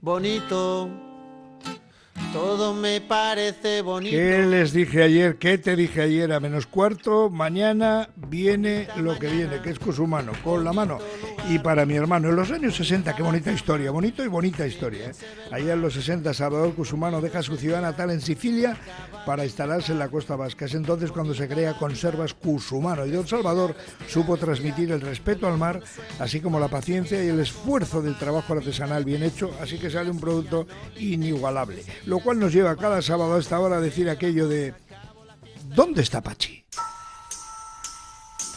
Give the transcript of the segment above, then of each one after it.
bonito. Todo me parece bonito. ¿Qué les dije ayer? ¿Qué te dije ayer? A menos cuarto, mañana viene lo que viene, que es Cusumano, con la mano. Y para mi hermano, en los años 60, qué bonita historia, bonito y bonita historia. ¿eh? Allá en los 60, Salvador Cusumano deja su ciudad natal en Sicilia para instalarse en la costa vasca. Es entonces cuando se crea Conservas Cusumano. Y don Salvador supo transmitir el respeto al mar, así como la paciencia y el esfuerzo del trabajo artesanal bien hecho, así que sale un producto inigualable. Lo cual nos lleva cada sábado a esta hora a decir aquello de ¿Dónde está Pachi?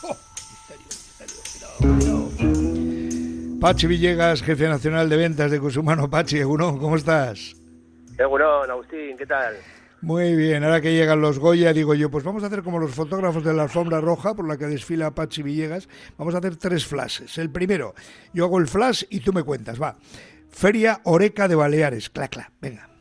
Oh, Pachi Villegas, jefe nacional de ventas de Cusumano. Pachi, Egunon, ¿cómo estás? Egunon, Agustín, ¿qué tal? Muy bien, ahora que llegan los Goya, digo yo, pues vamos a hacer como los fotógrafos de la alfombra roja por la que desfila Pachi Villegas. Vamos a hacer tres flashes. El primero, yo hago el flash y tú me cuentas, va. Feria Oreca de Baleares, clac, clac, venga.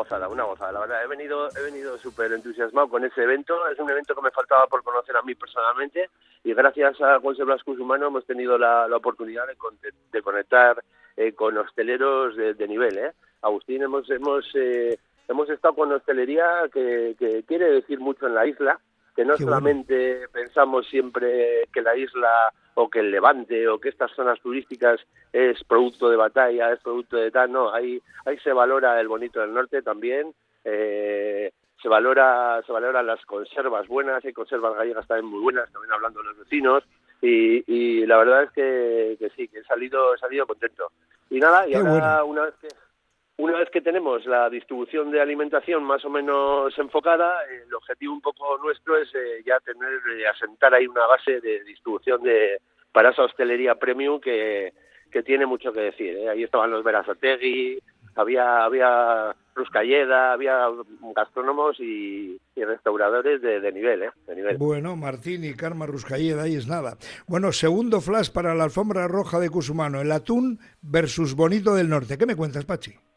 Una gozada, una gozada. La verdad, he venido, he venido súper entusiasmado con ese evento. Es un evento que me faltaba por conocer a mí personalmente y gracias a Conservas Humano hemos tenido la, oportunidad de, conectar eh, con hosteleros de, nivel. ¿eh? Agustín, hemos, hemos eh, hemos estado con hostelería que, quiere decir mucho en la isla, que no solamente pensamos siempre que la isla o que el Levante o que estas zonas turísticas es producto de batalla, es producto de tal, no, ahí, ahí se valora el bonito del norte también, eh, se valora se valoran las conservas buenas, hay conservas gallegas también muy buenas, también hablando de los vecinos, y, la verdad es que, sí, que he salido, he salido contento. Y nada, y ahora una vez que una vez que tenemos la distribución de alimentación más o menos enfocada, el objetivo un poco nuestro es eh, ya tener, eh, asentar ahí una base de distribución de para esa hostelería premium que, que tiene mucho que decir. ¿eh? Ahí estaban los Verazategui, había, había Ruscalleda, había gastrónomos y, restauradores de, nivel, ¿eh? de nivel. Bueno, Martín y Karma Ruscalleda, ahí es nada. Bueno, segundo flash para la alfombra roja de Cusumano, el atún versus Bonito del Norte. ¿Qué me cuentas, Pachi?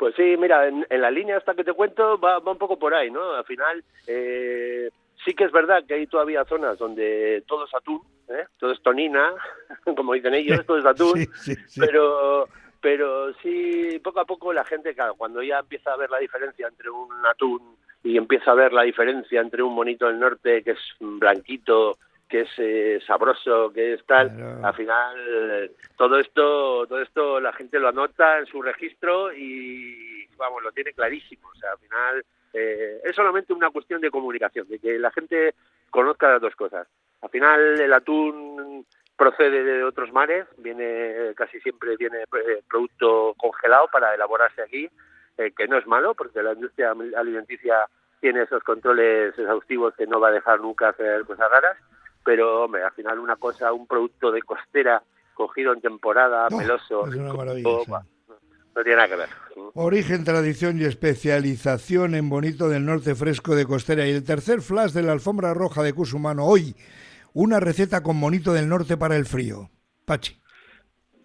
Pues sí, mira, en, la línea hasta que te cuento va, un poco por ahí, ¿no? Al final, eh, sí que es verdad que hay todavía zonas donde todo es atún, ¿eh? todo es tonina, como dicen ellos, todo es atún, pero pero sí, poco a poco la gente, claro, cuando ya empieza a ver la diferencia entre un atún y empieza a ver la diferencia entre un monito del norte que es blanquito que es eh, sabroso, que es tal, al final todo esto, todo esto la gente lo anota en su registro y vamos, lo tiene clarísimo, o sea, al final eh, es solamente una cuestión de comunicación, de que la gente conozca las dos cosas. Al final el atún procede de otros mares, viene casi siempre viene eh, producto congelado para elaborarse aquí, que no es malo porque la industria alimenticia tiene esos controles exhaustivos que no va a dejar nunca hacer cosas raras pero hombre, al final una cosa, un producto de costera cogido en temporada, meloso, no tiene nada que ver. Origen, tradición y especialización en bonito del norte fresco de costera. Y el tercer flash de la alfombra roja de Cusumano, hoy, una receta con bonito del norte para el frío. Pachi.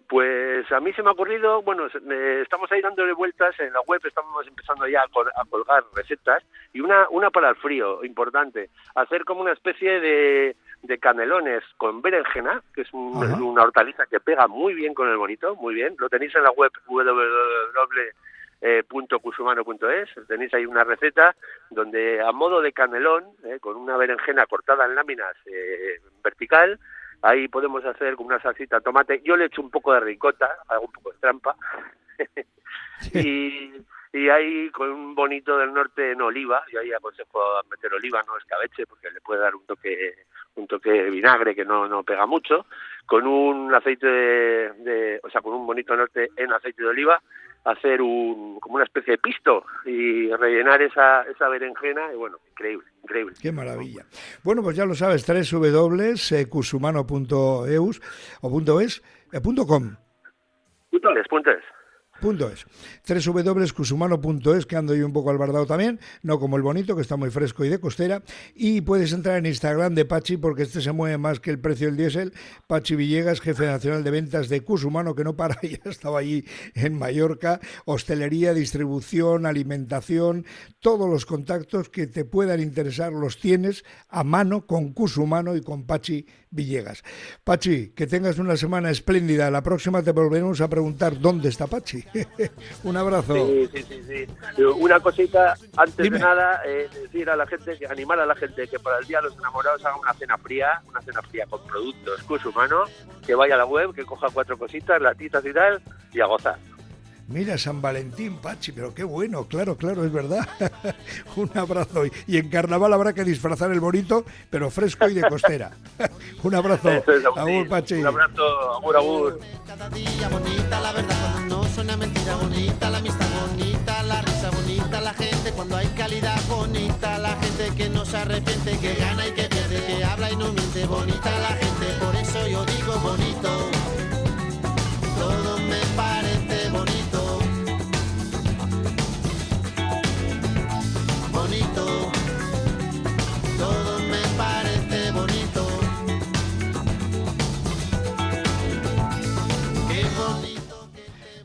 Pues a mí se me ha ocurrido, bueno, estamos ahí dándole vueltas en la web, estamos empezando ya a, colgar recetas y una, una para el frío, importante, hacer como una especie de, de canelones con berenjena, que es una hortaliza que pega muy bien con el bonito, muy bien, lo tenéis en la web www.cusumano.es, tenéis ahí una receta donde a modo de canelón, eh, con una berenjena cortada en láminas eh, vertical, Ahí podemos hacer con una salsita tomate. Yo le echo un poco de ricota, hago un poco de trampa. y, y ahí con un bonito del norte en oliva. Yo ahí aconsejo meter oliva, no escabeche, porque le puede dar un toque un toque de vinagre que no, no pega mucho. Con un aceite de, de o sea, con un bonito norte en aceite de oliva hacer un, como una especie de pisto y rellenar esa, esa berenjena y bueno, increíble, increíble. Qué maravilla. Bueno, pues ya lo sabes, www.cusumano.eus o punto .es, eh, punto .com. Punto es, punto es. Punto es. www.cusumano.es, que ando yo un poco albardado también, no como el bonito, que está muy fresco y de costera. Y puedes entrar en Instagram de Pachi, porque este se mueve más que el precio del diésel. Pachi Villegas, jefe nacional de ventas de Cusumano, que no para, ya estaba allí en Mallorca. Hostelería, distribución, alimentación, todos los contactos que te puedan interesar los tienes a mano con Cusumano y con Pachi Villegas. Pachi, que tengas una semana espléndida. La próxima te volveremos a preguntar dónde está Pachi. Un abrazo. Sí, sí, sí, sí. Una cosita, antes de nada, eh, decir a la gente, que animar a la gente que para el Día de los Enamorados haga una cena fría, una cena fría con productos Cus Humano, que vaya a la web, que coja cuatro cositas, latitas y tal, y a gozar. Mira, San Valentín, Pachi, pero qué bueno, claro, claro, es verdad. un abrazo. Y en carnaval habrá que disfrazar el bonito, pero fresco y de costera. un abrazo. agur, Pachi. Un abrazo, agur, agur. Cada día bonita, la verdad cuando no suena mentira bonita, la amistad bonita, la risa bonita, la gente cuando hay calidad bonita, la gente que no se arrepiente, que gana y que pierde, que habla y no miente, bonita la gente, por eso yo digo bonito.